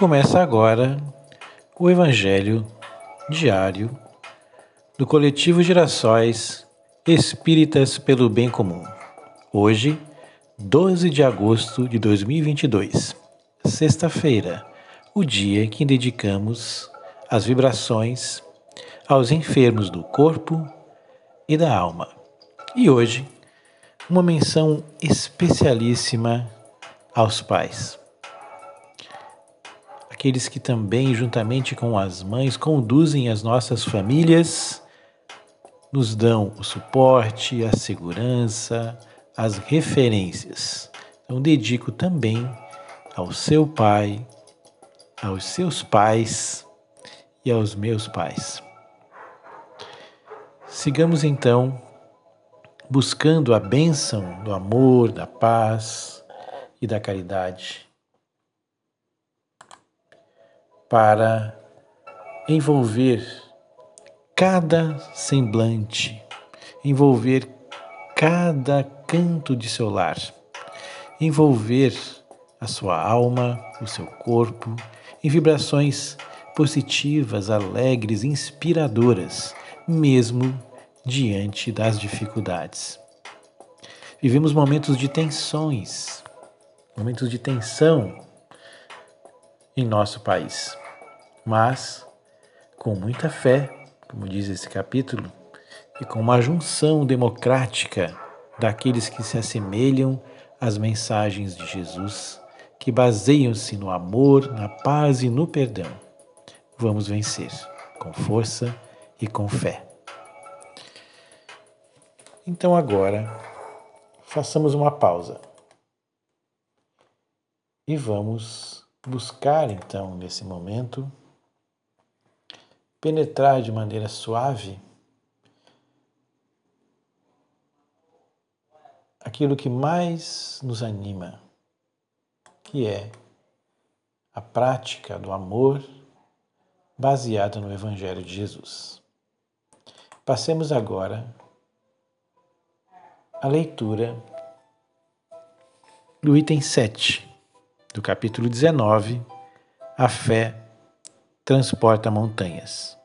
Começa agora o Evangelho diário do Coletivo Girassóis Espíritas pelo Bem Comum. Hoje, 12 de agosto de 2022, sexta-feira, o dia que dedicamos as vibrações aos enfermos do corpo e da alma. E hoje, uma menção especialíssima aos pais aqueles que também, juntamente com as mães, conduzem as nossas famílias, nos dão o suporte, a segurança, as referências. Então, dedico também ao seu pai, aos seus pais e aos meus pais. Sigamos então buscando a bênção do amor, da paz e da caridade para envolver cada semblante, envolver cada canto de seu lar, envolver a sua alma, o seu corpo em vibrações positivas, alegres, inspiradoras, mesmo diante das dificuldades. Vivemos momentos de tensões, momentos de tensão em nosso país mas com muita fé, como diz esse capítulo, e com uma junção democrática daqueles que se assemelham às mensagens de Jesus, que baseiam-se no amor, na paz e no perdão. Vamos vencer com força e com fé. Então agora, façamos uma pausa e vamos buscar então nesse momento penetrar de maneira suave aquilo que mais nos anima, que é a prática do amor baseada no Evangelho de Jesus. Passemos agora à leitura do item 7 do capítulo 19, A Fé transporta montanhas.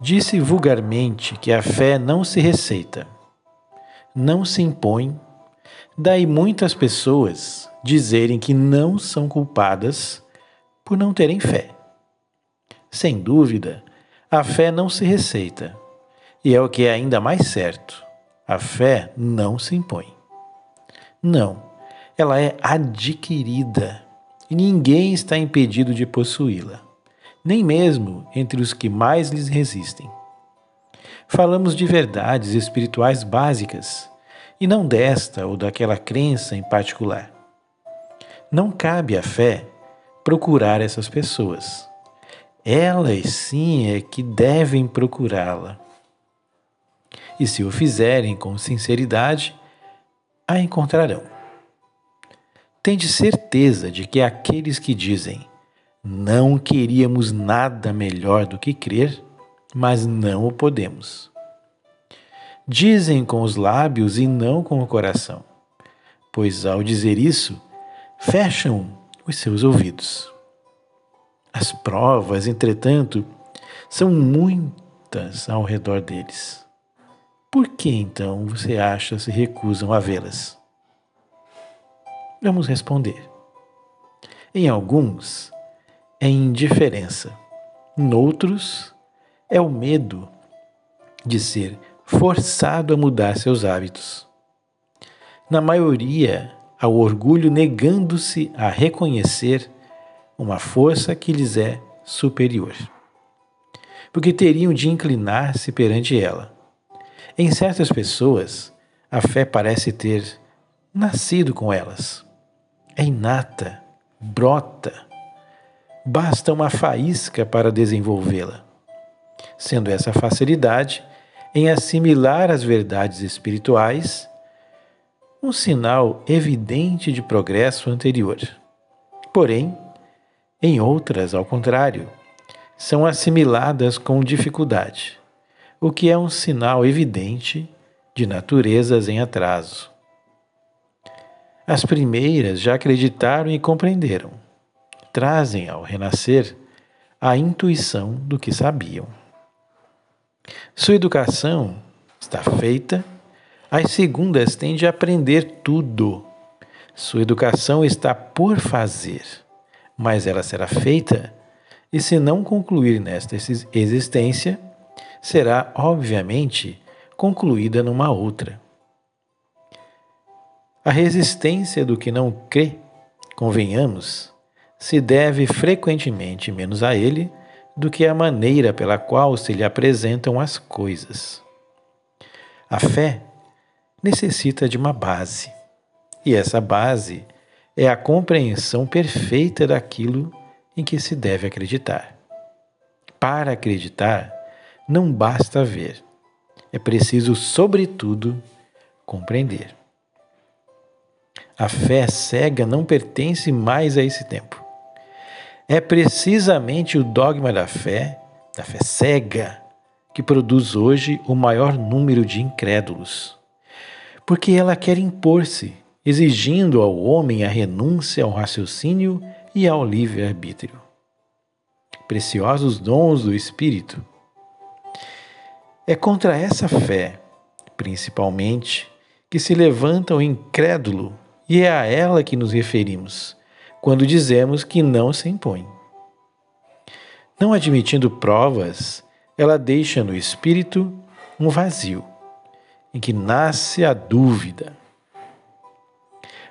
Disse vulgarmente que a fé não se receita, não se impõe, daí muitas pessoas dizerem que não são culpadas por não terem fé. Sem dúvida, a fé não se receita, e é o que é ainda mais certo: a fé não se impõe. Não, ela é adquirida e ninguém está impedido de possuí-la, nem mesmo entre os que mais lhes resistem. Falamos de verdades espirituais básicas e não desta ou daquela crença em particular. Não cabe à fé procurar essas pessoas. Elas sim é que devem procurá-la. E se o fizerem com sinceridade, a encontrarão. Tende certeza de que aqueles que dizem não queríamos nada melhor do que crer, mas não o podemos. Dizem com os lábios e não com o coração, pois ao dizer isso, fecham os seus ouvidos. As provas, entretanto, são muitas ao redor deles. Por que então você acha se recusam a vê-las? Vamos responder. Em alguns, é indiferença. Noutros, é o medo de ser forçado a mudar seus hábitos. Na maioria, ao orgulho negando-se a reconhecer uma força que lhes é superior, porque teriam de inclinar-se perante ela. Em certas pessoas, a fé parece ter nascido com elas é inata, brota. Basta uma faísca para desenvolvê-la. Sendo essa facilidade em assimilar as verdades espirituais um sinal evidente de progresso anterior. Porém, em outras, ao contrário, são assimiladas com dificuldade, o que é um sinal evidente de naturezas em atraso. As primeiras já acreditaram e compreenderam. Trazem ao renascer a intuição do que sabiam. Sua educação está feita, as segundas têm de aprender tudo. Sua educação está por fazer, mas ela será feita, e se não concluir nesta existência, será, obviamente, concluída numa outra. A resistência do que não crê, convenhamos, se deve frequentemente menos a ele do que à maneira pela qual se lhe apresentam as coisas. A fé necessita de uma base, e essa base é a compreensão perfeita daquilo em que se deve acreditar. Para acreditar, não basta ver, é preciso, sobretudo, compreender. A fé cega não pertence mais a esse tempo. É precisamente o dogma da fé, da fé cega, que produz hoje o maior número de incrédulos. Porque ela quer impor-se, exigindo ao homem a renúncia ao raciocínio e ao livre-arbítrio. Preciosos dons do Espírito. É contra essa fé, principalmente, que se levanta o incrédulo e é a ela que nos referimos quando dizemos que não se impõe. Não admitindo provas, ela deixa no espírito um vazio, em que nasce a dúvida.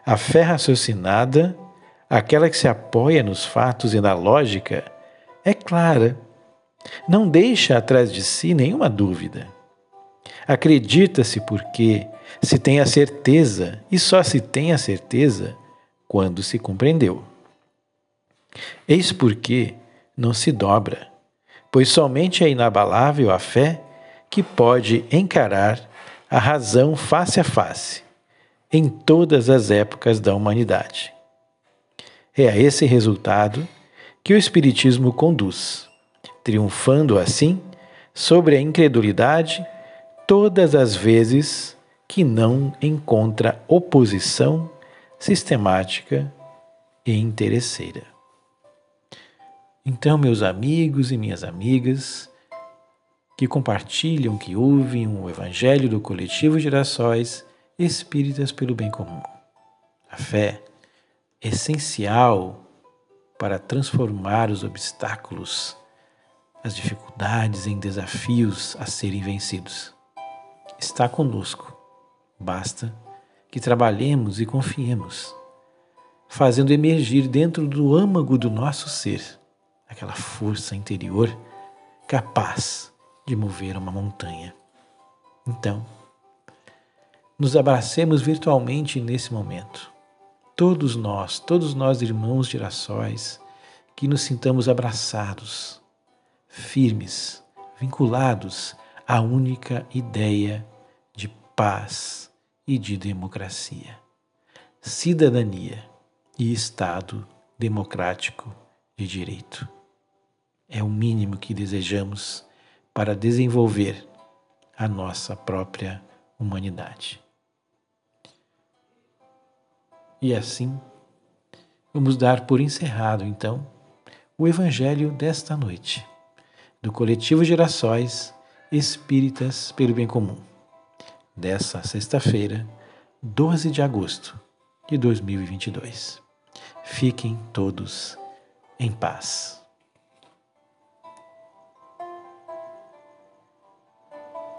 A fé raciocinada, aquela que se apoia nos fatos e na lógica, é clara. Não deixa atrás de si nenhuma dúvida. Acredita-se porque se tem a certeza, e só se tem a certeza quando se compreendeu. Eis porque não se dobra, pois somente é inabalável a fé que pode encarar a razão face a face, em todas as épocas da humanidade. É a esse resultado que o Espiritismo conduz, triunfando assim sobre a incredulidade todas as vezes que não encontra oposição sistemática e interesseira. Então, meus amigos e minhas amigas, que compartilham, que ouvem o Evangelho do Coletivo Girassóis Espíritas pelo Bem Comum. A fé é essencial para transformar os obstáculos, as dificuldades em desafios a serem vencidos. Está conosco Basta que trabalhemos e confiemos, fazendo emergir dentro do âmago do nosso ser aquela força interior capaz de mover uma montanha. Então, nos abracemos virtualmente nesse momento. Todos nós, todos nós irmãos girassóis, que nos sintamos abraçados, firmes, vinculados à única ideia de paz e de democracia, cidadania e Estado democrático de direito. É o mínimo que desejamos para desenvolver a nossa própria humanidade. E assim, vamos dar por encerrado, então, o Evangelho desta noite, do Coletivo Gerações Espíritas pelo Bem Comum dessa sexta-feira, 12 de agosto de 2022. Fiquem todos em paz.